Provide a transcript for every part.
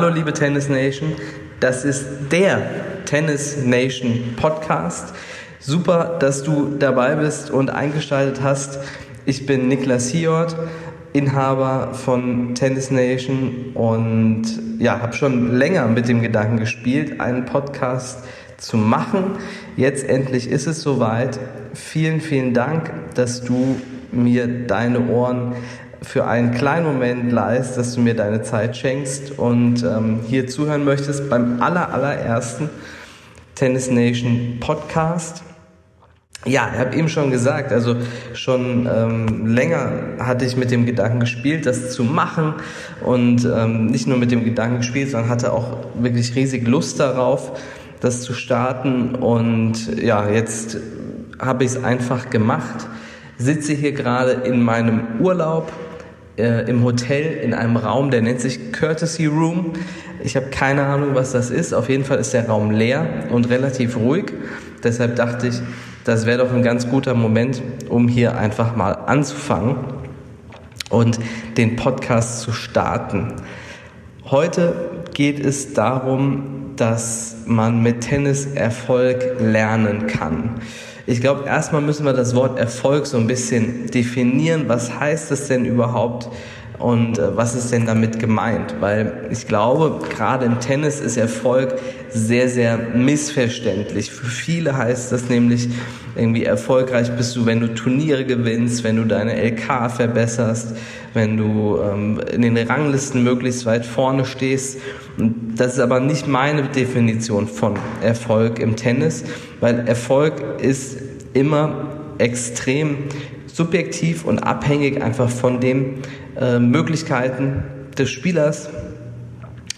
Hallo liebe Tennis Nation, das ist der Tennis Nation Podcast. Super, dass du dabei bist und eingeschaltet hast. Ich bin Niklas Hiort, Inhaber von Tennis Nation und ja, habe schon länger mit dem Gedanken gespielt, einen Podcast zu machen. Jetzt endlich ist es soweit. Vielen, vielen Dank, dass du mir deine Ohren für einen kleinen Moment leist, dass du mir deine Zeit schenkst und ähm, hier zuhören möchtest beim aller, allerersten Tennis Nation Podcast. Ja, ich habe eben schon gesagt, also schon ähm, länger hatte ich mit dem Gedanken gespielt, das zu machen und ähm, nicht nur mit dem Gedanken gespielt, sondern hatte auch wirklich riesig Lust darauf, das zu starten und ja, jetzt habe ich es einfach gemacht, sitze hier gerade in meinem Urlaub äh, im Hotel in einem Raum, der nennt sich Courtesy Room. Ich habe keine Ahnung, was das ist. Auf jeden Fall ist der Raum leer und relativ ruhig. Deshalb dachte ich, das wäre doch ein ganz guter Moment, um hier einfach mal anzufangen und den Podcast zu starten. Heute geht es darum, dass man mit Tennis Erfolg lernen kann. Ich glaube, erstmal müssen wir das Wort Erfolg so ein bisschen definieren. Was heißt das denn überhaupt? Und äh, was ist denn damit gemeint? Weil ich glaube, gerade im Tennis ist Erfolg sehr, sehr missverständlich. Für viele heißt das nämlich, irgendwie erfolgreich bist du, wenn du Turniere gewinnst, wenn du deine LK verbesserst, wenn du ähm, in den Ranglisten möglichst weit vorne stehst. Das ist aber nicht meine Definition von Erfolg im Tennis, weil Erfolg ist immer extrem subjektiv und abhängig einfach von den äh, Möglichkeiten des Spielers,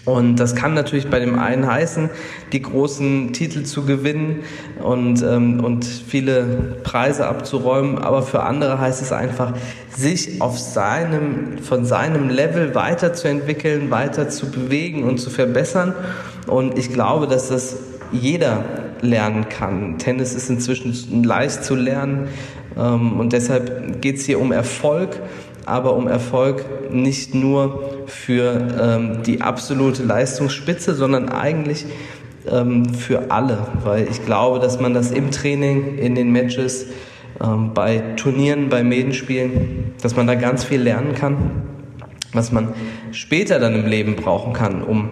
und das kann natürlich bei dem einen heißen, die großen Titel zu gewinnen und, ähm, und viele Preise abzuräumen, aber für andere heißt es einfach, sich auf seinem, von seinem Level weiterzuentwickeln, weiter zu bewegen und zu verbessern. Und ich glaube, dass das jeder lernen kann. Tennis ist inzwischen leicht zu lernen ähm, und deshalb geht es hier um Erfolg aber um Erfolg nicht nur für ähm, die absolute Leistungsspitze, sondern eigentlich ähm, für alle, weil ich glaube, dass man das im Training, in den Matches, ähm, bei Turnieren, bei Medenspielen, dass man da ganz viel lernen kann, was man später dann im Leben brauchen kann, um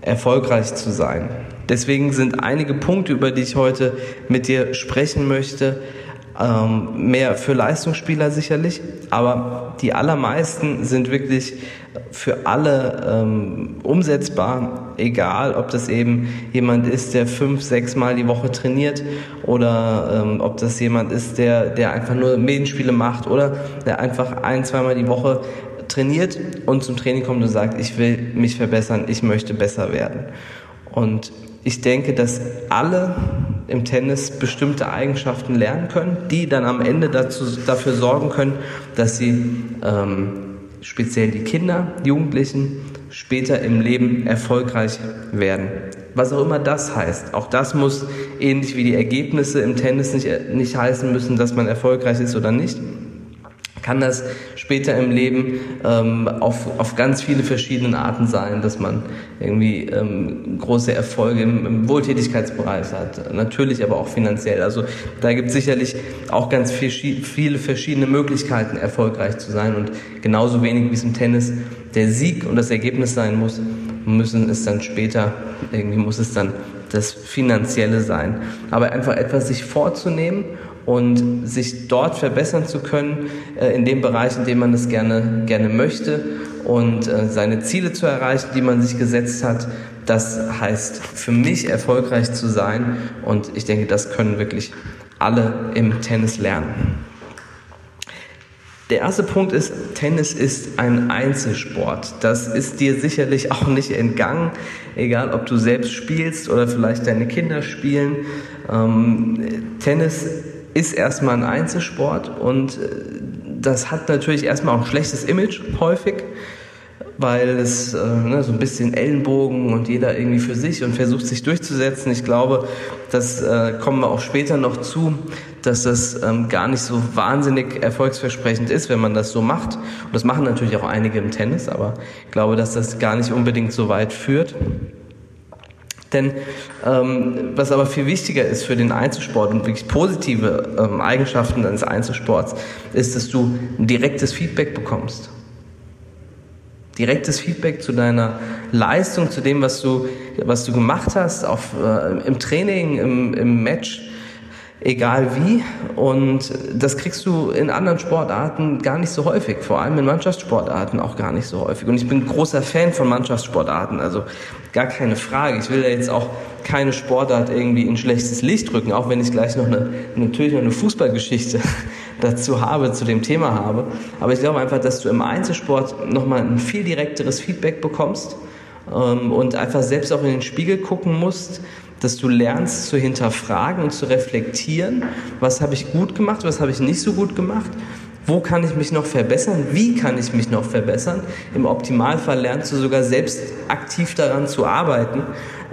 erfolgreich zu sein. Deswegen sind einige Punkte, über die ich heute mit dir sprechen möchte, ähm, mehr für Leistungsspieler sicherlich, aber die allermeisten sind wirklich für alle ähm, umsetzbar, egal ob das eben jemand ist, der fünf, sechs Mal die Woche trainiert oder ähm, ob das jemand ist, der, der einfach nur Medienspiele macht oder der einfach ein, zweimal die Woche trainiert und zum Training kommt und sagt, ich will mich verbessern, ich möchte besser werden. Und ich denke, dass alle im Tennis bestimmte Eigenschaften lernen können, die dann am Ende dazu, dafür sorgen können, dass sie ähm, speziell die Kinder, Jugendlichen später im Leben erfolgreich werden. Was auch immer das heißt. Auch das muss ähnlich wie die Ergebnisse im Tennis nicht, nicht heißen müssen, dass man erfolgreich ist oder nicht kann das später im Leben ähm, auf, auf ganz viele verschiedene Arten sein, dass man irgendwie ähm, große Erfolge im, im Wohltätigkeitsbereich hat, natürlich aber auch finanziell. Also da gibt es sicherlich auch ganz viel, viele verschiedene Möglichkeiten, erfolgreich zu sein und genauso wenig wie es im Tennis der Sieg und das Ergebnis sein muss, müssen es dann später, irgendwie muss es dann das Finanzielle sein. Aber einfach etwas sich vorzunehmen und sich dort verbessern zu können, äh, in dem Bereich, in dem man es gerne, gerne möchte und äh, seine Ziele zu erreichen, die man sich gesetzt hat. Das heißt für mich erfolgreich zu sein und ich denke, das können wirklich alle im Tennis lernen. Der erste Punkt ist, Tennis ist ein Einzelsport. Das ist dir sicherlich auch nicht entgangen, egal ob du selbst spielst oder vielleicht deine Kinder spielen. Ähm, Tennis ist erstmal ein Einzelsport und äh, das hat natürlich erstmal auch ein schlechtes Image häufig, weil es äh, ne, so ein bisschen Ellenbogen und jeder irgendwie für sich und versucht sich durchzusetzen. Ich glaube, das äh, kommen wir auch später noch zu, dass das ähm, gar nicht so wahnsinnig erfolgsversprechend ist, wenn man das so macht. Und das machen natürlich auch einige im Tennis, aber ich glaube, dass das gar nicht unbedingt so weit führt. Denn ähm, was aber viel wichtiger ist für den Einzelsport und wirklich positive ähm, Eigenschaften eines Einzelsports, ist, dass du ein direktes Feedback bekommst. Direktes Feedback zu deiner Leistung, zu dem, was du, was du gemacht hast, auf, äh, im Training, im, im Match egal wie. Und das kriegst du in anderen Sportarten gar nicht so häufig, vor allem in Mannschaftssportarten auch gar nicht so häufig. Und ich bin großer Fan von Mannschaftssportarten, also gar keine Frage. Ich will da jetzt auch keine Sportart irgendwie in schlechtes Licht rücken, auch wenn ich gleich noch eine, natürlich noch eine Fußballgeschichte dazu habe, zu dem Thema habe. Aber ich glaube einfach, dass du im Einzelsport nochmal ein viel direkteres Feedback bekommst ähm, und einfach selbst auch in den Spiegel gucken musst, dass du lernst zu hinterfragen und zu reflektieren, was habe ich gut gemacht, was habe ich nicht so gut gemacht, wo kann ich mich noch verbessern, wie kann ich mich noch verbessern. Im Optimalfall lernst du sogar selbst aktiv daran zu arbeiten,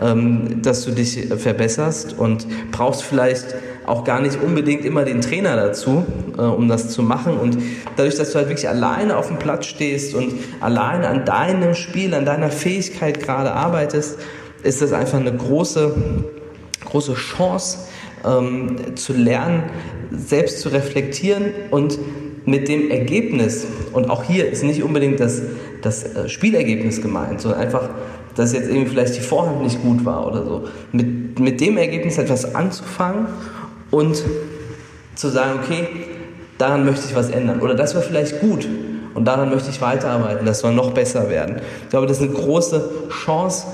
ähm, dass du dich verbesserst und brauchst vielleicht auch gar nicht unbedingt immer den Trainer dazu, äh, um das zu machen. Und dadurch, dass du halt wirklich alleine auf dem Platz stehst und alleine an deinem Spiel, an deiner Fähigkeit gerade arbeitest, ist das einfach eine große, große Chance, ähm, zu lernen, selbst zu reflektieren und mit dem Ergebnis, und auch hier ist nicht unbedingt das, das äh, Spielergebnis gemeint, sondern einfach, dass jetzt irgendwie vielleicht die Vorhand nicht gut war oder so, mit, mit dem Ergebnis etwas anzufangen und zu sagen, okay, daran möchte ich was ändern. Oder das war vielleicht gut und daran möchte ich weiterarbeiten, das soll noch besser werden. Ich glaube, das ist eine große Chance,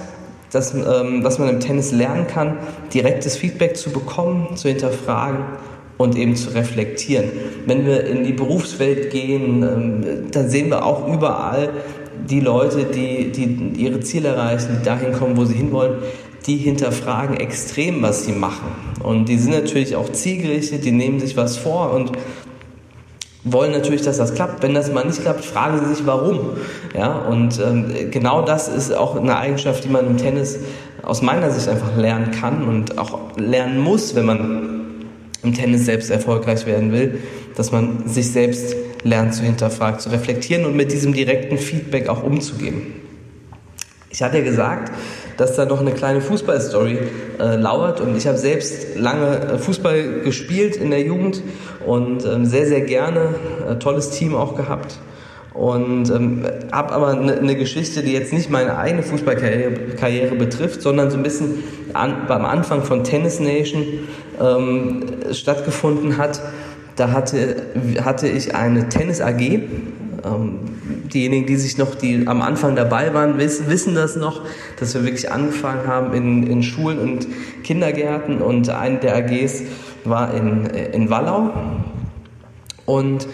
dass, ähm, dass man im Tennis lernen kann, direktes Feedback zu bekommen, zu hinterfragen und eben zu reflektieren. Wenn wir in die Berufswelt gehen, ähm, dann sehen wir auch überall die Leute, die, die ihre Ziele erreichen, die dahin kommen, wo sie hinwollen, die hinterfragen extrem, was sie machen. Und die sind natürlich auch zielgerichtet, die nehmen sich was vor und wollen natürlich, dass das klappt. Wenn das mal nicht klappt, fragen sie sich, warum. Ja, und ähm, genau das ist auch eine Eigenschaft, die man im Tennis aus meiner Sicht einfach lernen kann und auch lernen muss, wenn man im Tennis selbst erfolgreich werden will, dass man sich selbst lernt zu hinterfragen, zu reflektieren und mit diesem direkten Feedback auch umzugehen. Ich hatte ja gesagt, dass da noch eine kleine Fußballstory äh, lauert. Und ich habe selbst lange äh, Fußball gespielt in der Jugend und ähm, sehr, sehr gerne, äh, tolles Team auch gehabt. Und ähm, habe aber eine ne Geschichte, die jetzt nicht meine eigene Fußballkarriere Karriere betrifft, sondern so ein bisschen an, beim Anfang von Tennis Nation ähm, stattgefunden hat. Da hatte, hatte ich eine Tennis AG. Ähm, diejenigen, die sich noch, die am Anfang dabei waren, wissen, wissen das noch, dass wir wirklich angefangen haben in, in Schulen und Kindergärten und eine der AGs war in, in Wallau. Und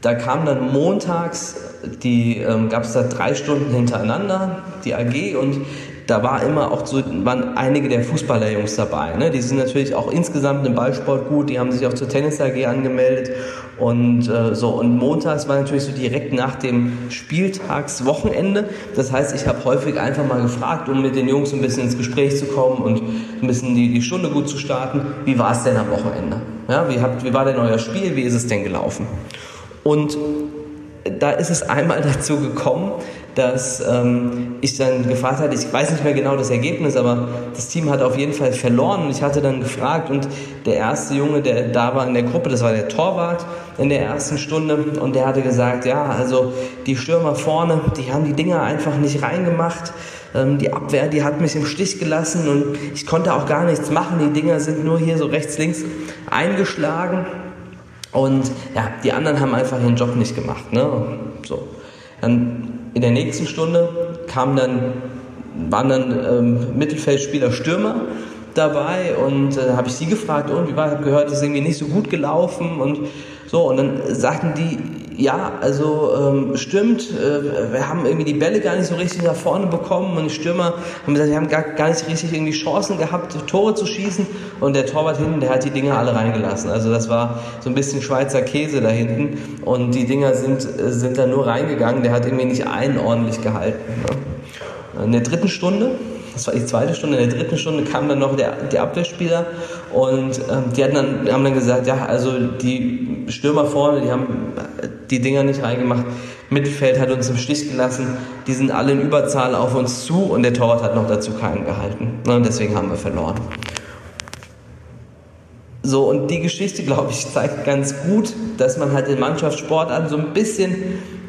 da kam dann montags, die ähm, gab es da drei Stunden hintereinander, die AG und da war immer auch so, waren einige der Fußballerjungs dabei. Ne? Die sind natürlich auch insgesamt im Ballsport gut, die haben sich auch zur Tennis AG angemeldet und äh, so. Und montags war natürlich so direkt nach dem Spieltagswochenende. Das heißt, ich habe häufig einfach mal gefragt, um mit den Jungs ein bisschen ins Gespräch zu kommen und ein bisschen die, die Stunde gut zu starten. Wie war es denn am Wochenende? Ja, wie, habt, wie war denn euer Spiel? Wie ist es denn gelaufen? Und da ist es einmal dazu gekommen, dass ähm, ich dann gefragt hatte, ich weiß nicht mehr genau das Ergebnis, aber das Team hat auf jeden Fall verloren. Ich hatte dann gefragt und der erste Junge, der da war in der Gruppe, das war der Torwart in der ersten Stunde und der hatte gesagt, ja, also die Stürmer vorne, die haben die Dinger einfach nicht reingemacht, ähm, die Abwehr, die hat mich im Stich gelassen und ich konnte auch gar nichts machen, die Dinger sind nur hier so rechts, links eingeschlagen und ja, die anderen haben einfach ihren Job nicht gemacht, ne, so. Dann in der nächsten Stunde kamen dann, waren dann ähm, Mittelfeldspieler Stürmer dabei und äh, habe ich sie gefragt und wie war, habe gehört, es ist irgendwie nicht so gut gelaufen und so. Und dann sagten die, ja, also ähm, stimmt, äh, wir haben irgendwie die Bälle gar nicht so richtig nach vorne bekommen und die Stürmer haben gesagt, wir haben gar, gar nicht richtig irgendwie Chancen gehabt, Tore zu schießen und der Torwart hinten, der hat die Dinger alle reingelassen. Also das war so ein bisschen Schweizer Käse da hinten und die Dinger sind, sind da nur reingegangen, der hat irgendwie nicht einen ordentlich gehalten. Ne? In der dritten Stunde das war die zweite Stunde. In der dritten Stunde kam dann noch der, der Abwehrspieler Und ähm, die hatten dann, haben dann gesagt, ja, also die Stürmer vorne, die haben die Dinger nicht reingemacht. Mittelfeld hat uns im Stich gelassen. Die sind alle in Überzahl auf uns zu und der Torwart hat noch dazu keinen gehalten. Und deswegen haben wir verloren. So, und die Geschichte, glaube ich, zeigt ganz gut, dass man halt in Mannschaftssportarten so ein bisschen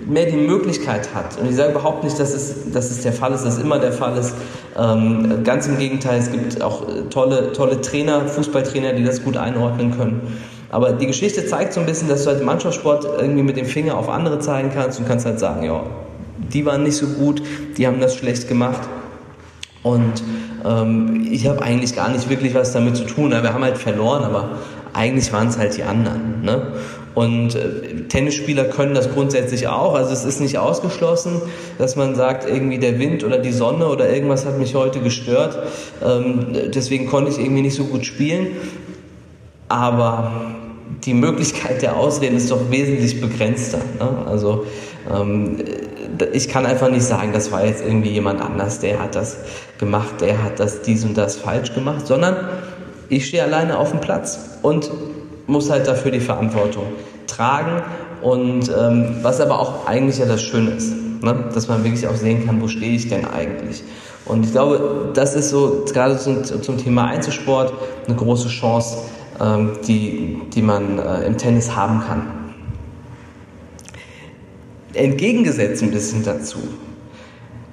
mehr die Möglichkeit hat. Und ich sage überhaupt nicht, dass es, dass es der Fall ist, dass es immer der Fall ist. Ähm, ganz im Gegenteil, es gibt auch tolle, tolle Trainer, Fußballtrainer, die das gut einordnen können. Aber die Geschichte zeigt so ein bisschen, dass du halt Mannschaftssport irgendwie mit dem Finger auf andere zeigen kannst und kannst halt sagen, ja, die waren nicht so gut, die haben das schlecht gemacht. Und ähm, ich habe eigentlich gar nicht wirklich was damit zu tun. Wir haben halt verloren, aber eigentlich waren es halt die anderen. Ne? Und äh, Tennisspieler können das grundsätzlich auch. Also es ist nicht ausgeschlossen, dass man sagt, irgendwie der Wind oder die Sonne oder irgendwas hat mich heute gestört. Ähm, deswegen konnte ich irgendwie nicht so gut spielen. Aber die Möglichkeit der Ausreden ist doch wesentlich begrenzter. Ne? Also ähm, ich kann einfach nicht sagen, das war jetzt irgendwie jemand anders, der hat das gemacht, der hat das dies und das falsch gemacht, sondern ich stehe alleine auf dem Platz und muss halt dafür die Verantwortung tragen und ähm, was aber auch eigentlich ja das Schöne ist, ne? dass man wirklich auch sehen kann, wo stehe ich denn eigentlich. Und ich glaube, das ist so gerade zum, zum Thema Einzelsport eine große Chance, ähm, die, die man äh, im Tennis haben kann. Entgegengesetzt ein bisschen dazu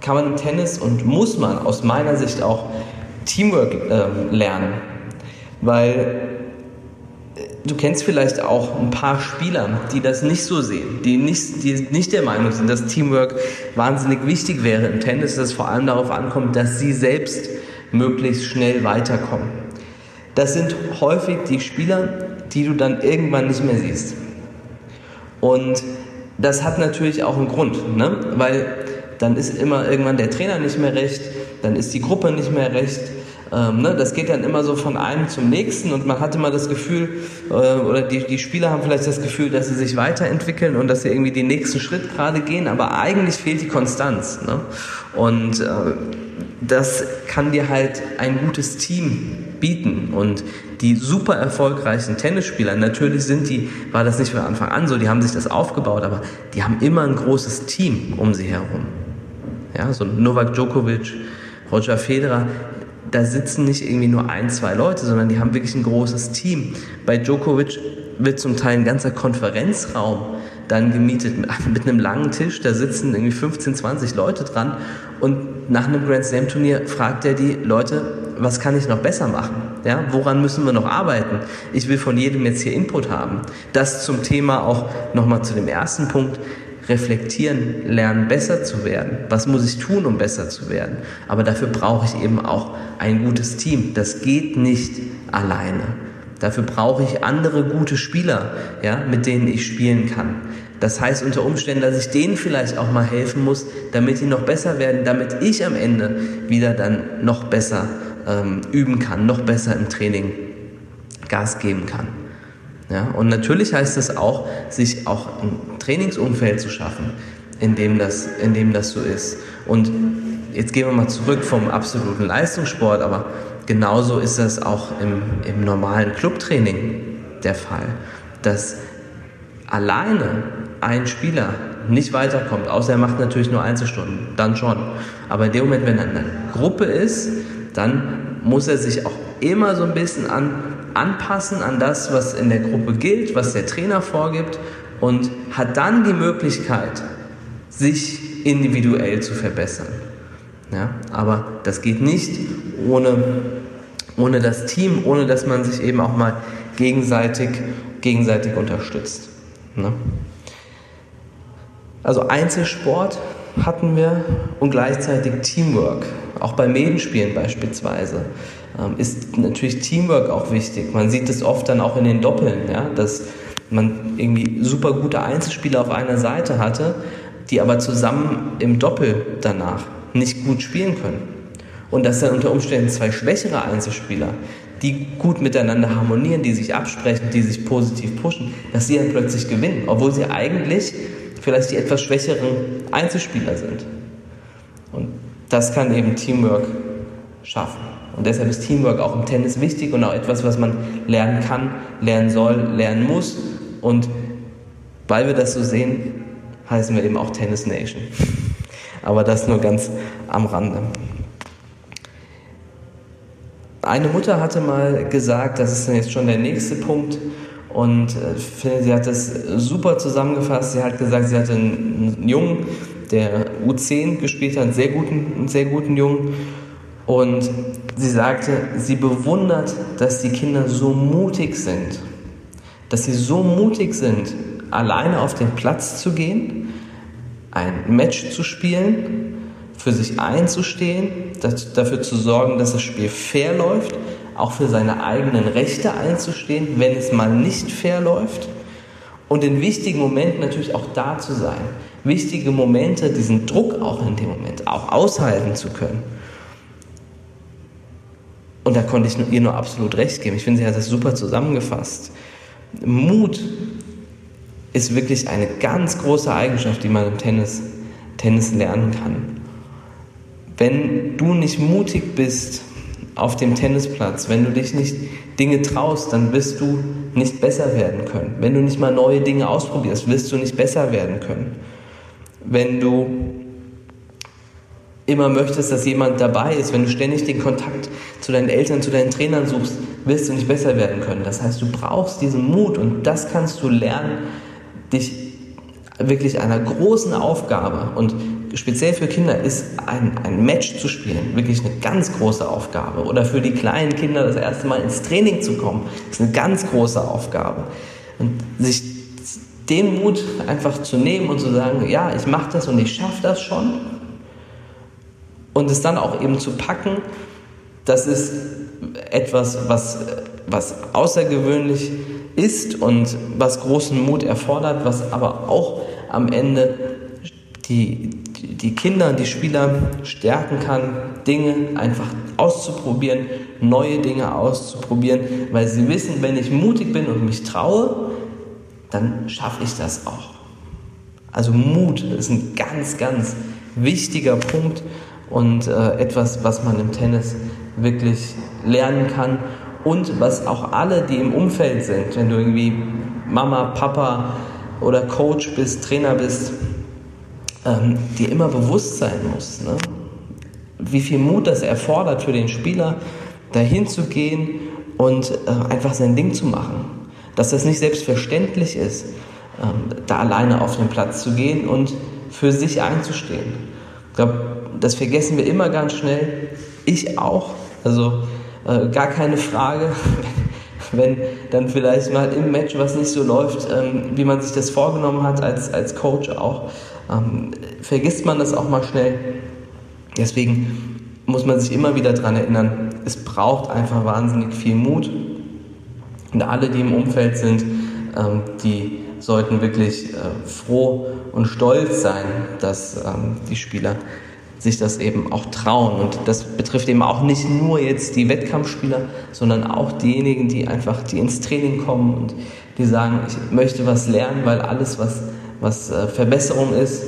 kann man im Tennis und muss man aus meiner Sicht auch Teamwork äh, lernen, weil du kennst vielleicht auch ein paar Spieler, die das nicht so sehen, die nicht, die nicht der Meinung sind, dass Teamwork wahnsinnig wichtig wäre im Tennis, dass es vor allem darauf ankommt, dass sie selbst möglichst schnell weiterkommen. Das sind häufig die Spieler, die du dann irgendwann nicht mehr siehst. Und das hat natürlich auch einen Grund, ne? weil dann ist immer irgendwann der Trainer nicht mehr recht, dann ist die Gruppe nicht mehr recht. Ähm, ne, das geht dann immer so von einem zum nächsten und man hat immer das Gefühl, äh, oder die, die Spieler haben vielleicht das Gefühl, dass sie sich weiterentwickeln und dass sie irgendwie den nächsten Schritt gerade gehen, aber eigentlich fehlt die Konstanz. Ne? Und äh, das kann dir halt ein gutes Team bieten. Und die super erfolgreichen Tennisspieler, natürlich sind die, war das nicht von Anfang an so, die haben sich das aufgebaut, aber die haben immer ein großes Team um sie herum. Ja, so Novak Djokovic, Roger Federer, da sitzen nicht irgendwie nur ein, zwei Leute, sondern die haben wirklich ein großes Team. Bei Djokovic wird zum Teil ein ganzer Konferenzraum dann gemietet mit einem langen Tisch, da sitzen irgendwie 15, 20 Leute dran und nach einem Grand Slam Turnier fragt er die Leute, was kann ich noch besser machen? Ja, woran müssen wir noch arbeiten? Ich will von jedem jetzt hier Input haben. Das zum Thema auch nochmal zu dem ersten Punkt reflektieren, lernen, besser zu werden. Was muss ich tun, um besser zu werden? Aber dafür brauche ich eben auch ein gutes Team. Das geht nicht alleine. Dafür brauche ich andere gute Spieler, ja, mit denen ich spielen kann. Das heißt unter Umständen, dass ich denen vielleicht auch mal helfen muss, damit die noch besser werden, damit ich am Ende wieder dann noch besser ähm, üben kann, noch besser im Training Gas geben kann. Ja, und natürlich heißt es auch, sich auch ein Trainingsumfeld zu schaffen, in dem das, in dem das so ist. Und jetzt gehen wir mal zurück vom absoluten Leistungssport, aber genauso ist das auch im, im normalen Clubtraining der Fall, dass alleine ein Spieler nicht weiterkommt, außer er macht natürlich nur Einzelstunden, dann schon. Aber in dem Moment, wenn er eine Gruppe ist, dann muss er sich auch immer so ein bisschen an anpassen an das, was in der Gruppe gilt, was der Trainer vorgibt und hat dann die Möglichkeit, sich individuell zu verbessern. Ja, aber das geht nicht ohne, ohne das Team, ohne dass man sich eben auch mal gegenseitig, gegenseitig unterstützt. Ne? Also Einzelsport hatten wir und gleichzeitig Teamwork, auch bei Medenspielen beispielsweise. Ähm, ist natürlich Teamwork auch wichtig. Man sieht es oft dann auch in den Doppeln, ja, dass man irgendwie super gute Einzelspieler auf einer Seite hatte, die aber zusammen im Doppel danach nicht gut spielen können. Und dass dann unter Umständen zwei schwächere Einzelspieler, die gut miteinander harmonieren, die sich absprechen, die sich positiv pushen, dass sie dann plötzlich gewinnen, obwohl sie eigentlich vielleicht die etwas schwächeren Einzelspieler sind. Und das kann eben Teamwork schaffen. Und deshalb ist Teamwork auch im Tennis wichtig und auch etwas, was man lernen kann, lernen soll, lernen muss. Und weil wir das so sehen, heißen wir eben auch Tennis Nation. Aber das nur ganz am Rande. Eine Mutter hatte mal gesagt, das ist jetzt schon der nächste Punkt, und äh, ich finde, sie hat das super zusammengefasst. Sie hat gesagt, sie hatte einen Jungen, der U10 gespielt hat, einen sehr guten, einen sehr guten Jungen. Und sie sagte, sie bewundert, dass die Kinder so mutig sind. Dass sie so mutig sind, alleine auf den Platz zu gehen, ein Match zu spielen, für sich einzustehen, dafür zu sorgen, dass das Spiel fair läuft, auch für seine eigenen Rechte einzustehen, wenn es mal nicht fair läuft und in wichtigen Momenten natürlich auch da zu sein. Wichtige Momente, diesen Druck auch in dem Moment auch aushalten zu können. Und da konnte ich ihr nur absolut recht geben. Ich finde, sie hat das super zusammengefasst. Mut ist wirklich eine ganz große Eigenschaft, die man im Tennis, Tennis lernen kann. Wenn du nicht mutig bist auf dem Tennisplatz, wenn du dich nicht Dinge traust, dann wirst du nicht besser werden können. Wenn du nicht mal neue Dinge ausprobierst, wirst du nicht besser werden können. Wenn du immer möchtest, dass jemand dabei ist, wenn du ständig den Kontakt zu deinen Eltern, zu deinen Trainern suchst, wirst du nicht besser werden können. Das heißt, du brauchst diesen Mut und das kannst du lernen, dich wirklich einer großen Aufgabe und speziell für Kinder ist ein, ein Match zu spielen wirklich eine ganz große Aufgabe. Oder für die kleinen Kinder das erste Mal ins Training zu kommen, ist eine ganz große Aufgabe. Und sich den Mut einfach zu nehmen und zu sagen, ja, ich mache das und ich schaffe das schon. Und es dann auch eben zu packen, das ist etwas, was, was außergewöhnlich ist und was großen Mut erfordert, was aber auch am Ende die, die Kinder, die Spieler stärken kann, Dinge einfach auszuprobieren, neue Dinge auszuprobieren, weil sie wissen, wenn ich mutig bin und mich traue, dann schaffe ich das auch. Also Mut ist ein ganz, ganz wichtiger Punkt und äh, etwas, was man im Tennis wirklich lernen kann und was auch alle, die im Umfeld sind, wenn du irgendwie Mama, Papa oder Coach bist, Trainer bist, ähm, dir immer bewusst sein muss, ne? wie viel Mut das erfordert für den Spieler, dahin zu gehen und äh, einfach sein Ding zu machen. Dass das nicht selbstverständlich ist, ähm, da alleine auf den Platz zu gehen und für sich einzustehen. Ich glaube, das vergessen wir immer ganz schnell. Ich auch. Also äh, gar keine Frage. wenn dann vielleicht mal im Match was nicht so läuft, ähm, wie man sich das vorgenommen hat als, als Coach auch, ähm, vergisst man das auch mal schnell. Deswegen muss man sich immer wieder daran erinnern, es braucht einfach wahnsinnig viel Mut. Und alle, die im Umfeld sind, ähm, die sollten wirklich äh, froh und stolz sein, dass ähm, die Spieler sich das eben auch trauen. Und das betrifft eben auch nicht nur jetzt die Wettkampfspieler, sondern auch diejenigen, die einfach, die ins Training kommen und die sagen, ich möchte was lernen, weil alles, was was äh, Verbesserung ist,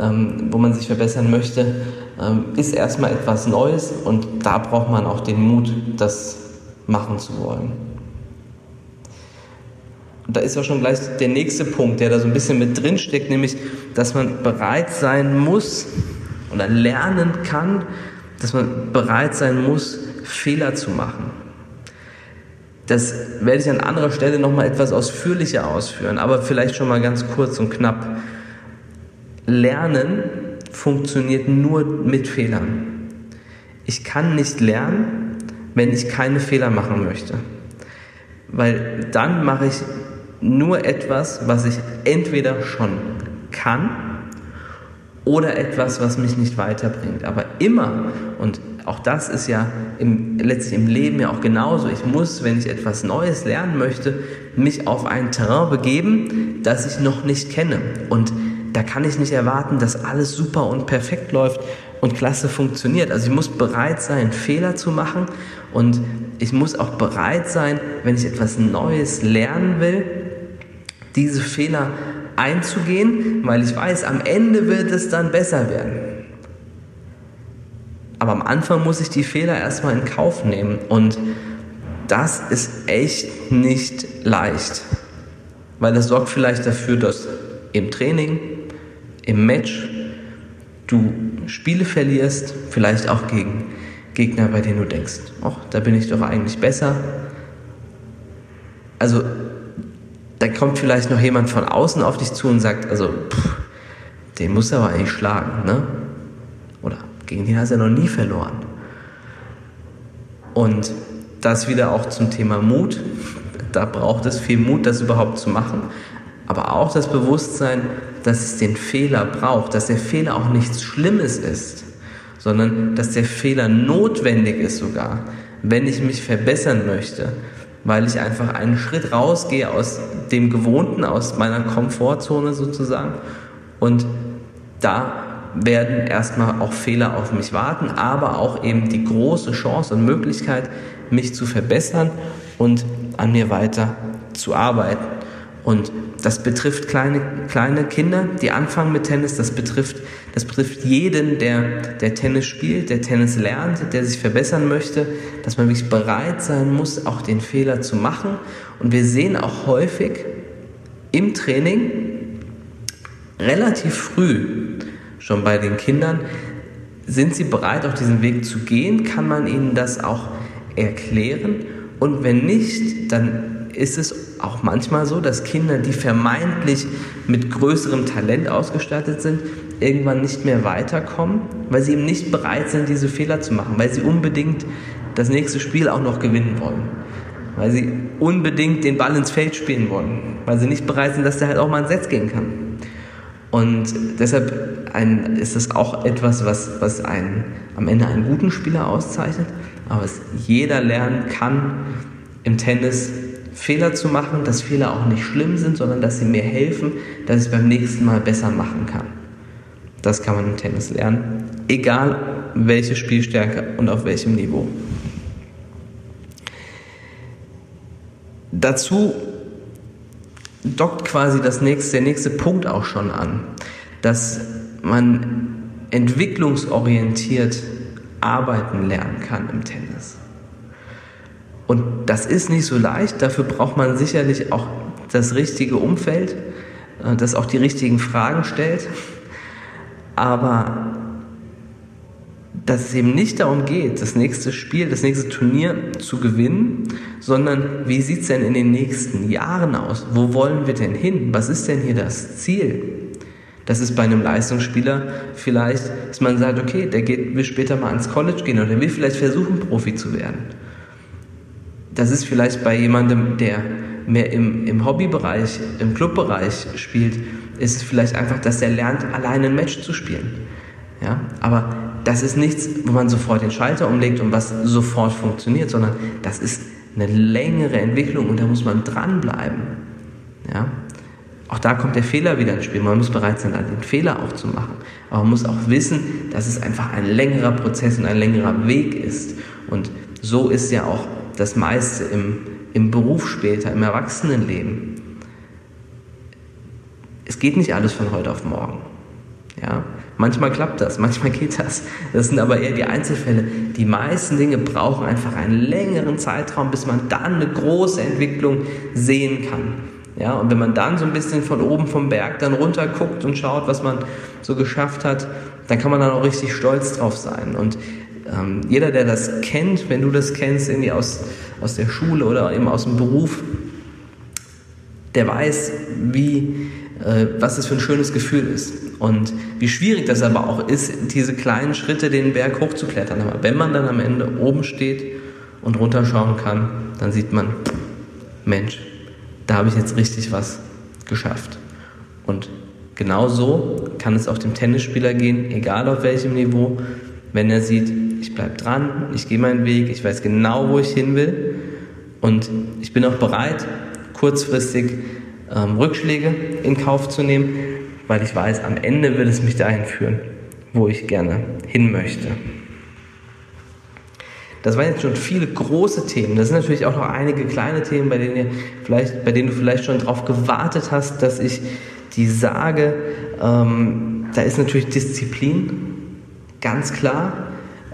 ähm, wo man sich verbessern möchte, ähm, ist erstmal etwas Neues und da braucht man auch den Mut, das machen zu wollen. Und da ist auch schon gleich der nächste Punkt, der da so ein bisschen mit drin steckt, nämlich, dass man bereit sein muss oder lernen kann, dass man bereit sein muss, Fehler zu machen. Das werde ich an anderer Stelle nochmal etwas ausführlicher ausführen, aber vielleicht schon mal ganz kurz und knapp. Lernen funktioniert nur mit Fehlern. Ich kann nicht lernen, wenn ich keine Fehler machen möchte. Weil dann mache ich nur etwas, was ich entweder schon kann oder etwas, was mich nicht weiterbringt. Aber immer, und auch das ist ja im, letztlich im Leben ja auch genauso. Ich muss, wenn ich etwas Neues lernen möchte, mich auf ein Terrain begeben, das ich noch nicht kenne. Und da kann ich nicht erwarten, dass alles super und perfekt läuft und klasse funktioniert. Also ich muss bereit sein, Fehler zu machen und ich muss auch bereit sein, wenn ich etwas Neues lernen will, diese Fehler einzugehen, weil ich weiß, am Ende wird es dann besser werden. Aber am Anfang muss ich die Fehler erstmal in Kauf nehmen. Und das ist echt nicht leicht. Weil das sorgt vielleicht dafür, dass im Training, im Match, du Spiele verlierst, vielleicht auch gegen Gegner, bei denen du denkst, ach, da bin ich doch eigentlich besser. Also da kommt vielleicht noch jemand von außen auf dich zu und sagt, also pff, den muss er aber eigentlich schlagen, ne? Gegen den hast du ja noch nie verloren. Und das wieder auch zum Thema Mut. Da braucht es viel Mut, das überhaupt zu machen. Aber auch das Bewusstsein, dass es den Fehler braucht, dass der Fehler auch nichts Schlimmes ist, sondern dass der Fehler notwendig ist sogar, wenn ich mich verbessern möchte, weil ich einfach einen Schritt rausgehe aus dem Gewohnten, aus meiner Komfortzone sozusagen. Und da werden erstmal auch Fehler auf mich warten, aber auch eben die große Chance und Möglichkeit, mich zu verbessern und an mir weiter zu arbeiten. Und das betrifft kleine, kleine Kinder, die anfangen mit Tennis. Das betrifft, das betrifft jeden, der, der Tennis spielt, der Tennis lernt, der sich verbessern möchte, dass man wirklich bereit sein muss, auch den Fehler zu machen. Und wir sehen auch häufig im Training relativ früh, schon bei den Kindern, sind sie bereit, auf diesen Weg zu gehen? Kann man ihnen das auch erklären? Und wenn nicht, dann ist es auch manchmal so, dass Kinder, die vermeintlich mit größerem Talent ausgestattet sind, irgendwann nicht mehr weiterkommen, weil sie eben nicht bereit sind, diese Fehler zu machen, weil sie unbedingt das nächste Spiel auch noch gewinnen wollen, weil sie unbedingt den Ball ins Feld spielen wollen, weil sie nicht bereit sind, dass der halt auch mal ins Netz gehen kann. Und deshalb ein, ist das auch etwas, was, was einen, am Ende einen guten Spieler auszeichnet, aber was jeder lernen kann im Tennis, Fehler zu machen, dass Fehler auch nicht schlimm sind, sondern dass sie mir helfen, dass ich beim nächsten Mal besser machen kann. Das kann man im Tennis lernen, egal welche Spielstärke und auf welchem Niveau. Dazu dockt quasi das nächste, der nächste Punkt auch schon an, dass man entwicklungsorientiert arbeiten lernen kann im Tennis. Und das ist nicht so leicht, dafür braucht man sicherlich auch das richtige Umfeld, äh, das auch die richtigen Fragen stellt. Aber dass es eben nicht darum geht, das nächste Spiel, das nächste Turnier zu gewinnen, sondern wie sieht es denn in den nächsten Jahren aus? Wo wollen wir denn hin? Was ist denn hier das Ziel? Das ist bei einem Leistungsspieler vielleicht, dass man sagt, okay, der geht, will später mal ans College gehen oder der will vielleicht versuchen, Profi zu werden. Das ist vielleicht bei jemandem, der mehr im, im Hobbybereich, im Clubbereich spielt, ist es vielleicht einfach, dass er lernt, alleine ein Match zu spielen. Ja? Aber das ist nichts, wo man sofort den Schalter umlegt und was sofort funktioniert, sondern das ist eine längere Entwicklung und da muss man dranbleiben. Ja? Auch da kommt der Fehler wieder ins Spiel. Man muss bereit sein, den Fehler auch zu machen. Aber man muss auch wissen, dass es einfach ein längerer Prozess und ein längerer Weg ist. Und so ist ja auch das meiste im, im Beruf später, im Erwachsenenleben. Es geht nicht alles von heute auf morgen. Ja? Manchmal klappt das, manchmal geht das. Das sind aber eher die Einzelfälle. Die meisten Dinge brauchen einfach einen längeren Zeitraum, bis man dann eine große Entwicklung sehen kann. Ja, und wenn man dann so ein bisschen von oben vom Berg dann runter guckt und schaut, was man so geschafft hat, dann kann man dann auch richtig stolz drauf sein. Und ähm, jeder, der das kennt, wenn du das kennst, irgendwie aus, aus der Schule oder eben aus dem Beruf, der weiß, wie, äh, was das für ein schönes Gefühl ist und wie schwierig das aber auch ist, diese kleinen Schritte den Berg hochzuklettern. Aber wenn man dann am Ende oben steht und runterschauen kann, dann sieht man, Mensch, da habe ich jetzt richtig was geschafft. Und genau so kann es auch dem Tennisspieler gehen, egal auf welchem Niveau, wenn er sieht, ich bleibe dran, ich gehe meinen Weg, ich weiß genau, wo ich hin will und ich bin auch bereit, kurzfristig ähm, Rückschläge in Kauf zu nehmen, weil ich weiß, am Ende wird es mich dahin führen, wo ich gerne hin möchte. Das waren jetzt schon viele große Themen. Das sind natürlich auch noch einige kleine Themen, bei denen, ihr vielleicht, bei denen du vielleicht schon darauf gewartet hast, dass ich die sage. Ähm, da ist natürlich Disziplin, ganz klar.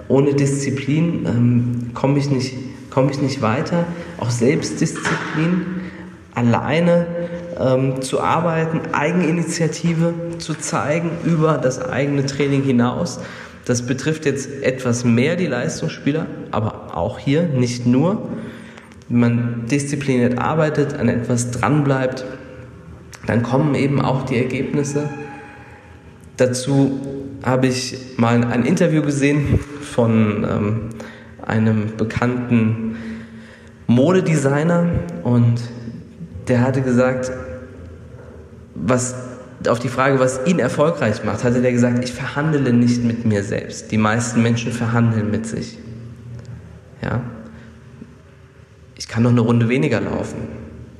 ohne Disziplin ähm, komme ich, komm ich nicht weiter. Auch Selbstdisziplin, alleine ähm, zu arbeiten, Eigeninitiative zu zeigen über das eigene Training hinaus. Das betrifft jetzt etwas mehr die Leistungsspieler, aber auch hier nicht nur. Wenn man diszipliniert arbeitet, an etwas dranbleibt, dann kommen eben auch die Ergebnisse. Dazu habe ich mal ein Interview gesehen von ähm, einem bekannten Modedesigner und der hatte gesagt, was auf die Frage, was ihn erfolgreich macht, hatte der gesagt, ich verhandle nicht mit mir selbst. Die meisten Menschen verhandeln mit sich. Ja? Ich kann noch eine Runde weniger laufen.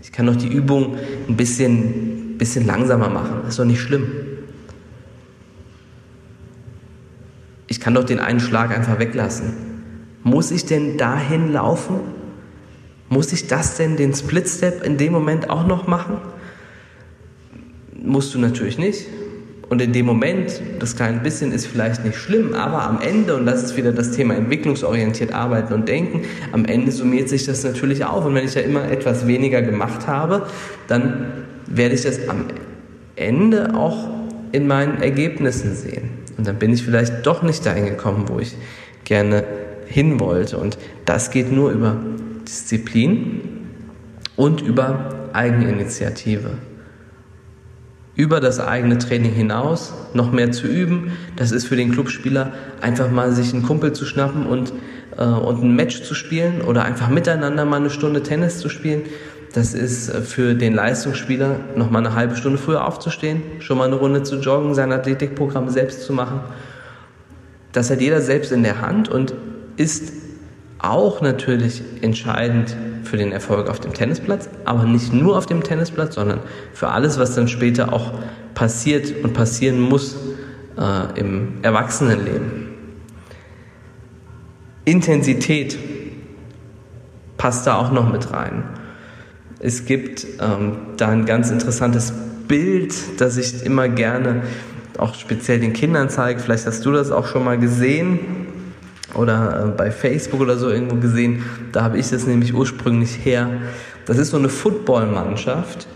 Ich kann noch die Übung ein bisschen, bisschen langsamer machen. Das ist doch nicht schlimm. Ich kann doch den einen Schlag einfach weglassen. Muss ich denn dahin laufen? Muss ich das denn, den Split Step in dem Moment auch noch machen? Musst du natürlich nicht. Und in dem Moment, das kleine bisschen ist vielleicht nicht schlimm, aber am Ende, und das ist wieder das Thema entwicklungsorientiert arbeiten und denken, am Ende summiert sich das natürlich auf. Und wenn ich ja immer etwas weniger gemacht habe, dann werde ich das am Ende auch in meinen Ergebnissen sehen. Und dann bin ich vielleicht doch nicht dahin gekommen, wo ich gerne hin wollte. Und das geht nur über Disziplin und über Eigeninitiative über das eigene Training hinaus noch mehr zu üben. Das ist für den Clubspieler einfach mal sich einen Kumpel zu schnappen und, äh, und ein Match zu spielen oder einfach miteinander mal eine Stunde Tennis zu spielen. Das ist für den Leistungsspieler noch mal eine halbe Stunde früher aufzustehen, schon mal eine Runde zu joggen, sein Athletikprogramm selbst zu machen. Das hat jeder selbst in der Hand und ist auch natürlich entscheidend für den Erfolg auf dem Tennisplatz, aber nicht nur auf dem Tennisplatz, sondern für alles, was dann später auch passiert und passieren muss äh, im Erwachsenenleben. Intensität passt da auch noch mit rein. Es gibt ähm, da ein ganz interessantes Bild, das ich immer gerne auch speziell den Kindern zeige. Vielleicht hast du das auch schon mal gesehen oder äh, bei Facebook oder so irgendwo gesehen. Da habe ich das nämlich ursprünglich her. Das ist so eine Footballmannschaft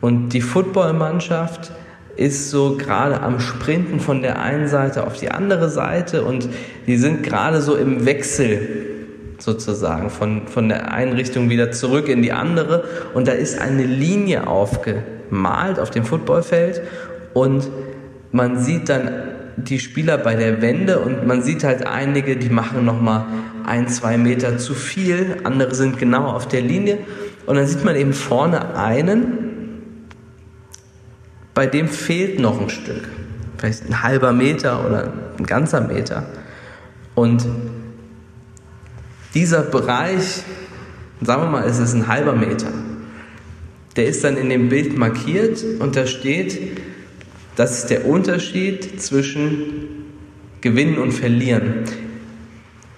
und die Footballmannschaft ist so gerade am Sprinten von der einen Seite auf die andere Seite und die sind gerade so im Wechsel sozusagen von, von der einen Richtung wieder zurück in die andere und da ist eine Linie aufgemalt auf dem Footballfeld und man sieht dann die Spieler bei der Wende und man sieht halt einige, die machen nochmal ein, zwei Meter zu viel, andere sind genau auf der Linie. Und dann sieht man eben vorne einen, bei dem fehlt noch ein Stück, vielleicht ein halber Meter oder ein ganzer Meter. Und dieser Bereich, sagen wir mal, es ist ein halber Meter, der ist dann in dem Bild markiert und da steht, das ist der Unterschied zwischen Gewinnen und Verlieren.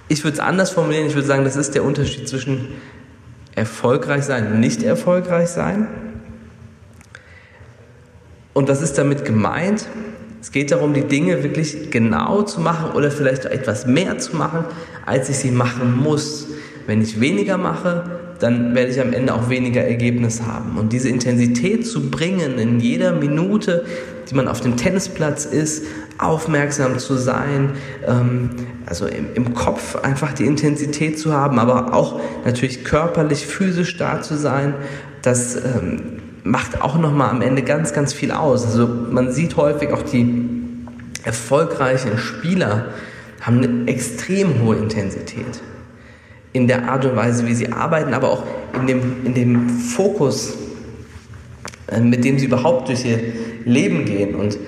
Ich würde es anders formulieren, ich würde sagen, das ist der Unterschied zwischen erfolgreich sein und nicht erfolgreich sein. Und was ist damit gemeint? Es geht darum, die Dinge wirklich genau zu machen oder vielleicht etwas mehr zu machen, als ich sie machen muss. Wenn ich weniger mache, dann werde ich am Ende auch weniger Ergebnis haben. Und diese Intensität zu bringen in jeder Minute, die man auf dem Tennisplatz ist, aufmerksam zu sein, ähm, also im, im, Kopf einfach die Intensität zu haben, aber auch natürlich körperlich, physisch da zu sein, das ähm, macht auch nochmal am Ende ganz, ganz viel aus. Also man sieht häufig auch die erfolgreichen Spieler haben eine extrem hohe Intensität in der Art und Weise, wie sie arbeiten, aber auch in dem, in dem Fokus, äh, mit dem sie überhaupt durch ihr Leben gehen. Und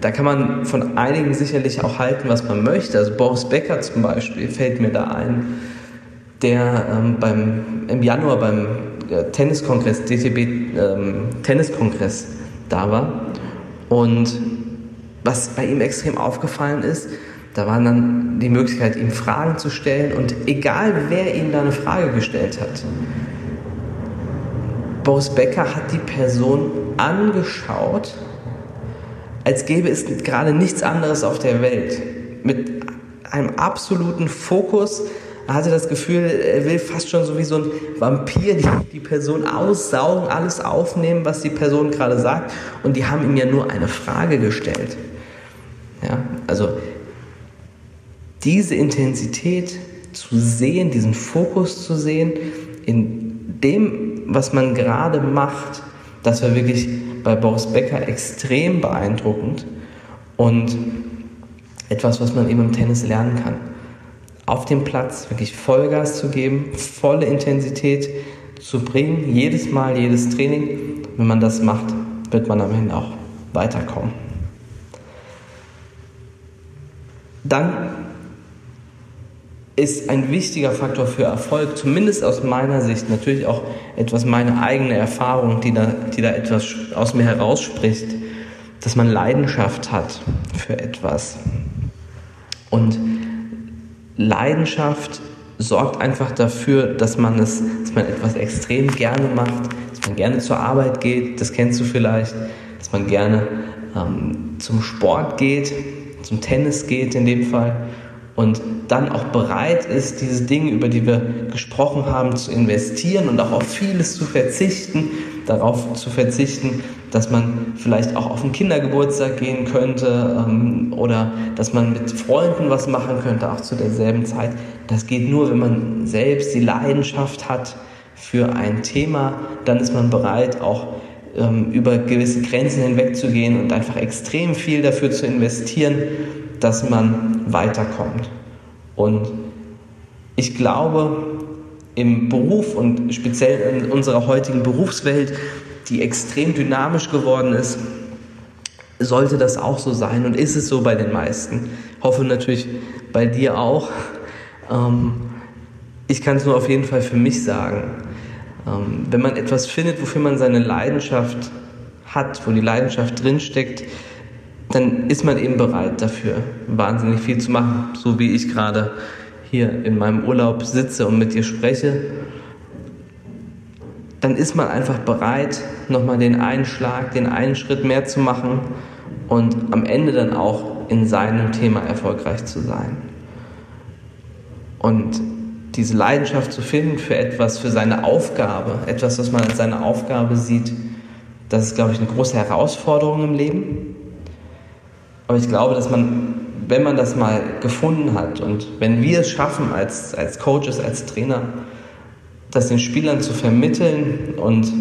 da kann man von einigen sicherlich auch halten, was man möchte. Also Boris Becker zum Beispiel fällt mir da ein, der ähm, beim, im Januar beim äh, Tenniskongress, DTB ähm, Tenniskongress da war. Und was bei ihm extrem aufgefallen ist, da war dann die Möglichkeit, ihm Fragen zu stellen und egal wer ihm da eine Frage gestellt hat, Boris Becker hat die Person angeschaut, als gäbe es gerade nichts anderes auf der Welt. Mit, einem absoluten Fokus. Er hatte das Gefühl, er will fast schon so wie so ein Vampir die, die Person aussaugen, alles aufnehmen, was die Person gerade sagt. Und die haben ihm ja nur eine Frage gestellt. Ja, also diese Intensität zu sehen, diesen Fokus zu sehen in dem, was man gerade macht, das war wirklich bei Boris Becker extrem beeindruckend und etwas, was man eben im Tennis lernen kann. Auf dem Platz wirklich Vollgas zu geben, volle Intensität zu bringen, jedes Mal, jedes Training. Wenn man das macht, wird man am Ende auch weiterkommen. Dann ist ein wichtiger Faktor für Erfolg, zumindest aus meiner Sicht, natürlich auch etwas meine eigene Erfahrung, die da, die da etwas aus mir herausspricht, dass man Leidenschaft hat für etwas. Und Leidenschaft sorgt einfach dafür, dass man es, dass man etwas extrem gerne macht, dass man gerne zur Arbeit geht, das kennst du vielleicht, dass man gerne ähm, zum Sport geht, zum Tennis geht in dem Fall und dann auch bereit ist, diese Dinge, über die wir gesprochen haben, zu investieren und auch auf vieles zu verzichten, darauf zu verzichten, dass man vielleicht auch auf einen Kindergeburtstag gehen könnte ähm, oder dass man mit Freunden was machen könnte, auch zu derselben Zeit. Das geht nur, wenn man selbst die Leidenschaft hat für ein Thema, dann ist man bereit, auch ähm, über gewisse Grenzen hinwegzugehen und einfach extrem viel dafür zu investieren, dass man weiterkommt. Und ich glaube, im Beruf und speziell in unserer heutigen Berufswelt, die extrem dynamisch geworden ist, sollte das auch so sein und ist es so bei den meisten. Hoffe natürlich bei dir auch. Ähm, ich kann es nur auf jeden Fall für mich sagen. Ähm, wenn man etwas findet, wofür man seine Leidenschaft hat, wo die Leidenschaft drinsteckt, dann ist man eben bereit dafür, wahnsinnig viel zu machen, so wie ich gerade hier in meinem Urlaub sitze und mit dir spreche. Dann ist man einfach bereit, nochmal den einen Schlag, den einen Schritt mehr zu machen und am Ende dann auch in seinem Thema erfolgreich zu sein. Und diese Leidenschaft zu finden für etwas, für seine Aufgabe, etwas, was man als seine Aufgabe sieht, das ist, glaube ich, eine große Herausforderung im Leben. Aber ich glaube, dass man, wenn man das mal gefunden hat und wenn wir es schaffen als, als Coaches, als Trainer, das den Spielern zu vermitteln und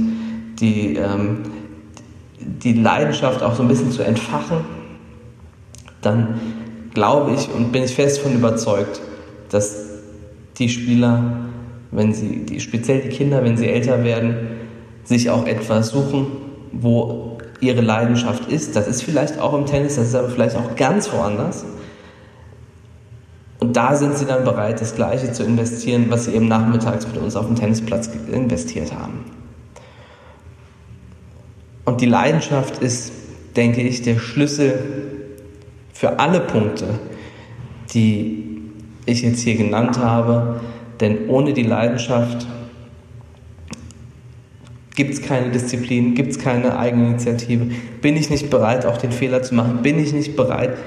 die, ähm, die Leidenschaft auch so ein bisschen zu entfachen, dann glaube ich und bin ich fest davon überzeugt, dass die Spieler, wenn sie, die, speziell die Kinder, wenn sie älter werden, sich auch etwas suchen, wo ihre Leidenschaft ist. Das ist vielleicht auch im Tennis, das ist aber vielleicht auch ganz woanders. Und da sind sie dann bereit, das Gleiche zu investieren, was sie eben nachmittags mit uns auf dem Tennisplatz investiert haben. Und die Leidenschaft ist, denke ich, der Schlüssel für alle Punkte, die ich jetzt hier genannt habe. Denn ohne die Leidenschaft Gibt es keine Disziplin? Gibt es keine Eigeninitiative? Bin ich nicht bereit, auch den Fehler zu machen? Bin ich nicht bereit,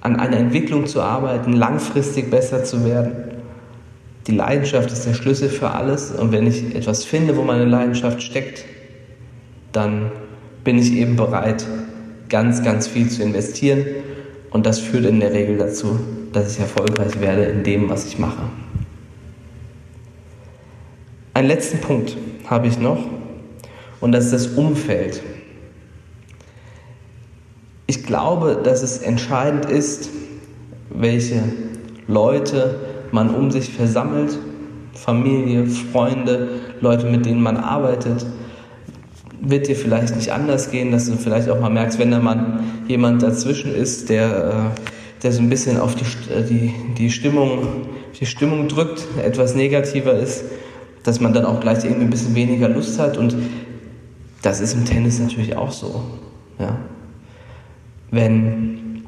an einer Entwicklung zu arbeiten, langfristig besser zu werden? Die Leidenschaft ist der Schlüssel für alles. Und wenn ich etwas finde, wo meine Leidenschaft steckt, dann bin ich eben bereit, ganz, ganz viel zu investieren. Und das führt in der Regel dazu, dass ich erfolgreich werde in dem, was ich mache. Einen letzten Punkt habe ich noch und das ist das Umfeld. Ich glaube, dass es entscheidend ist, welche Leute man um sich versammelt, Familie, Freunde, Leute, mit denen man arbeitet. Wird dir vielleicht nicht anders gehen, dass du vielleicht auch mal merkst, wenn da mal jemand dazwischen ist, der, äh, der so ein bisschen auf die, äh, die, die, Stimmung, die Stimmung drückt, etwas negativer ist, dass man dann auch gleich irgendwie ein bisschen weniger Lust hat und das ist im Tennis natürlich auch so. Ja? Wenn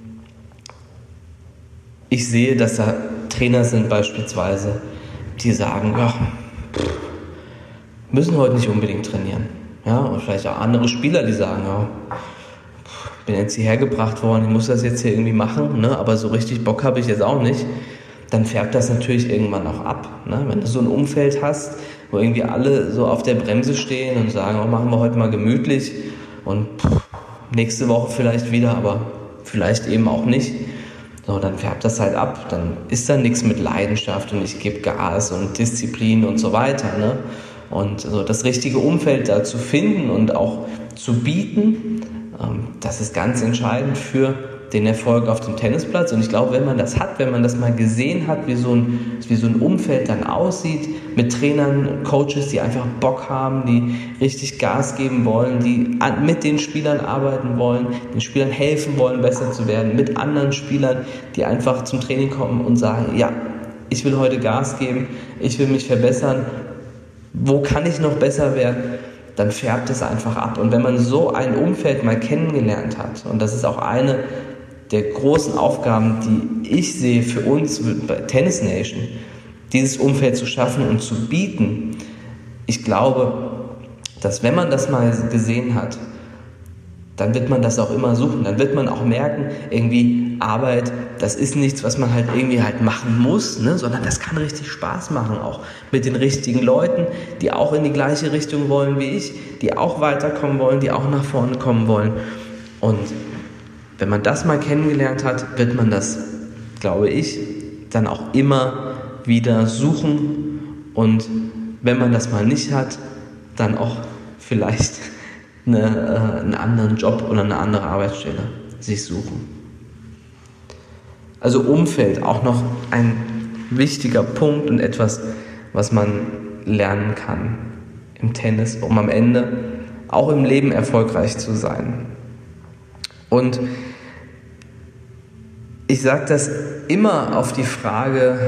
ich sehe, dass da Trainer sind beispielsweise, die sagen, ja, müssen heute nicht unbedingt trainieren. Ja, und vielleicht auch andere Spieler, die sagen, ja, bin jetzt hierher gebracht worden, ich muss das jetzt hier irgendwie machen, ne? aber so richtig Bock habe ich jetzt auch nicht, dann färbt das natürlich irgendwann auch ab. Ne? Wenn du so ein Umfeld hast, wo irgendwie alle so auf der Bremse stehen und sagen, oh, machen wir heute mal gemütlich und pff, nächste Woche vielleicht wieder, aber vielleicht eben auch nicht. So, dann färbt das halt ab. Dann ist da nichts mit Leidenschaft und ich gebe Gas und Disziplin und so weiter. Ne? Und so das richtige Umfeld da zu finden und auch zu bieten, ähm, das ist ganz entscheidend für den Erfolg auf dem Tennisplatz. Und ich glaube, wenn man das hat, wenn man das mal gesehen hat, wie so ein, wie so ein Umfeld dann aussieht, mit Trainern, Coaches, die einfach Bock haben, die richtig Gas geben wollen, die mit den Spielern arbeiten wollen, den Spielern helfen wollen, besser zu werden, mit anderen Spielern, die einfach zum Training kommen und sagen, ja, ich will heute Gas geben, ich will mich verbessern, wo kann ich noch besser werden? dann färbt es einfach ab. Und wenn man so ein Umfeld mal kennengelernt hat, und das ist auch eine der großen Aufgaben, die ich sehe für uns bei Tennis Nation, dieses Umfeld zu schaffen und zu bieten. Ich glaube, dass wenn man das mal gesehen hat, dann wird man das auch immer suchen. Dann wird man auch merken, irgendwie Arbeit, das ist nichts, was man halt irgendwie halt machen muss, ne? sondern das kann richtig Spaß machen, auch mit den richtigen Leuten, die auch in die gleiche Richtung wollen wie ich, die auch weiterkommen wollen, die auch nach vorne kommen wollen. Und wenn man das mal kennengelernt hat, wird man das, glaube ich, dann auch immer wieder suchen und wenn man das mal nicht hat, dann auch vielleicht eine, äh, einen anderen Job oder eine andere Arbeitsstelle sich suchen. Also Umfeld auch noch ein wichtiger Punkt und etwas, was man lernen kann im Tennis, um am Ende auch im Leben erfolgreich zu sein. Und ich sage das immer auf die Frage,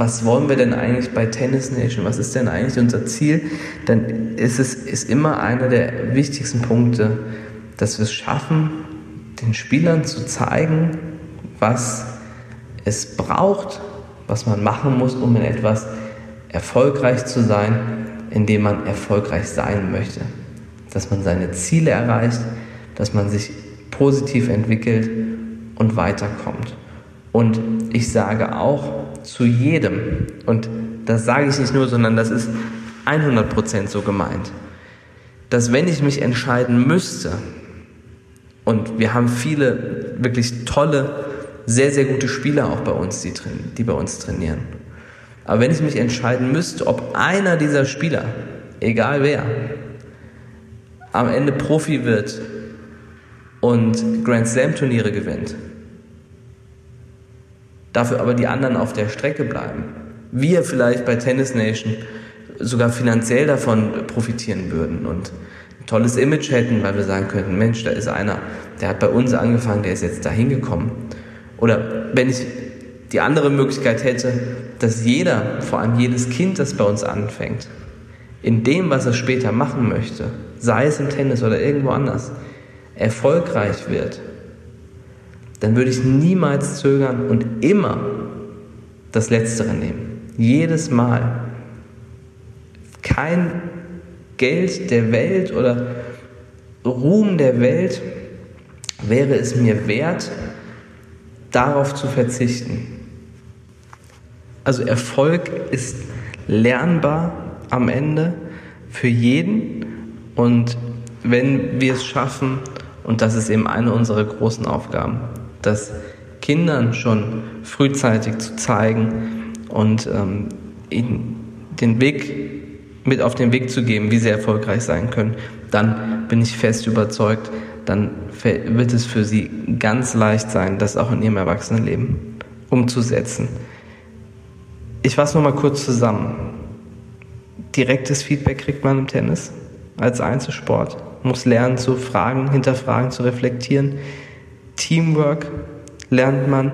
was wollen wir denn eigentlich bei Tennis Nation? Was ist denn eigentlich unser Ziel? Dann ist es ist immer einer der wichtigsten Punkte, dass wir es schaffen, den Spielern zu zeigen, was es braucht, was man machen muss, um in etwas erfolgreich zu sein, indem man erfolgreich sein möchte. Dass man seine Ziele erreicht, dass man sich positiv entwickelt und weiterkommt. Und ich sage auch zu jedem, und das sage ich nicht nur, sondern das ist 100% so gemeint, dass wenn ich mich entscheiden müsste, und wir haben viele wirklich tolle, sehr, sehr gute Spieler auch bei uns, die, die bei uns trainieren. Aber wenn ich mich entscheiden müsste, ob einer dieser Spieler, egal wer, am Ende Profi wird und Grand Slam Turniere gewinnt, dafür aber die anderen auf der Strecke bleiben. Wir vielleicht bei Tennis Nation sogar finanziell davon profitieren würden und ein tolles Image hätten, weil wir sagen könnten, Mensch, da ist einer, der hat bei uns angefangen, der ist jetzt da hingekommen. Oder wenn ich die andere Möglichkeit hätte, dass jeder, vor allem jedes Kind, das bei uns anfängt, in dem, was er später machen möchte, sei es im Tennis oder irgendwo anders, erfolgreich wird, dann würde ich niemals zögern und immer das Letztere nehmen. Jedes Mal. Kein Geld der Welt oder Ruhm der Welt wäre es mir wert, darauf zu verzichten. Also Erfolg ist lernbar am Ende für jeden und wenn wir es schaffen, und das ist eben eine unserer großen Aufgaben, das Kindern schon frühzeitig zu zeigen und ähm, ihnen den Weg mit auf den Weg zu geben, wie sie erfolgreich sein können, dann bin ich fest überzeugt, dann wird es für sie ganz leicht sein, das auch in ihrem Erwachsenenleben umzusetzen. Ich fasse noch mal kurz zusammen. Direktes Feedback kriegt man im Tennis als Einzelsport, muss lernen zu fragen, hinterfragen, zu reflektieren. Teamwork lernt man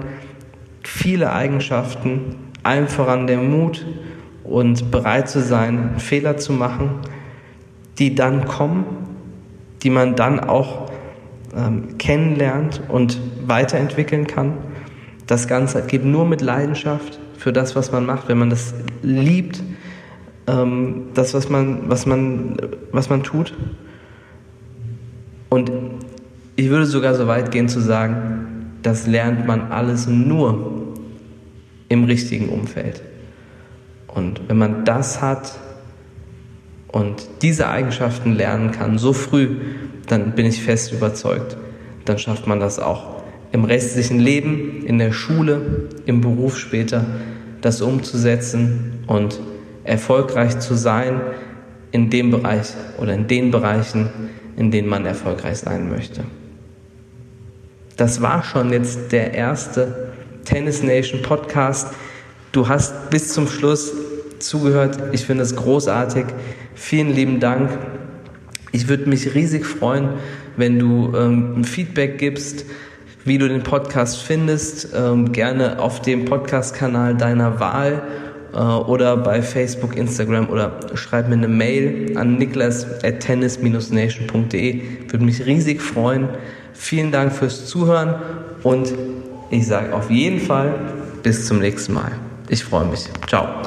viele Eigenschaften, allem voran der Mut und bereit zu sein, Fehler zu machen, die dann kommen, die man dann auch ähm, kennenlernt und weiterentwickeln kann. Das Ganze geht nur mit Leidenschaft für das, was man macht, wenn man das liebt, ähm, das, was man, was, man, was man tut. Und Ich würde sogar so weit gehen zu sagen, das lernt man alles nur im richtigen Umfeld. Und wenn man das hat und diese Eigenschaften lernen kann, so früh, dann bin ich fest überzeugt, dann schafft man das auch im restlichen Leben, in der Schule, im Beruf später, das umzusetzen und erfolgreich zu sein in dem Bereich oder in den Bereichen, in denen man erfolgreich sein möchte. Das war schon jetzt der erste Tennis Nation Podcast. Du hast bis zum Schluss zugehört. Ich finde es großartig. Vielen lieben Dank. Ich würde mich riesig freuen, wenn du ähm, Feedback gibst, wie du den Podcast findest. Ähm, gerne auf dem Podcast-Kanal deiner Wahl äh, oder bei Facebook, Instagram oder schreib mir eine Mail an niklas at tennis-nation.de. Würde mich riesig freuen. Vielen Dank fürs Zuhören und ich sage auf jeden Fall bis zum nächsten Mal. Ich freue mich. Ciao.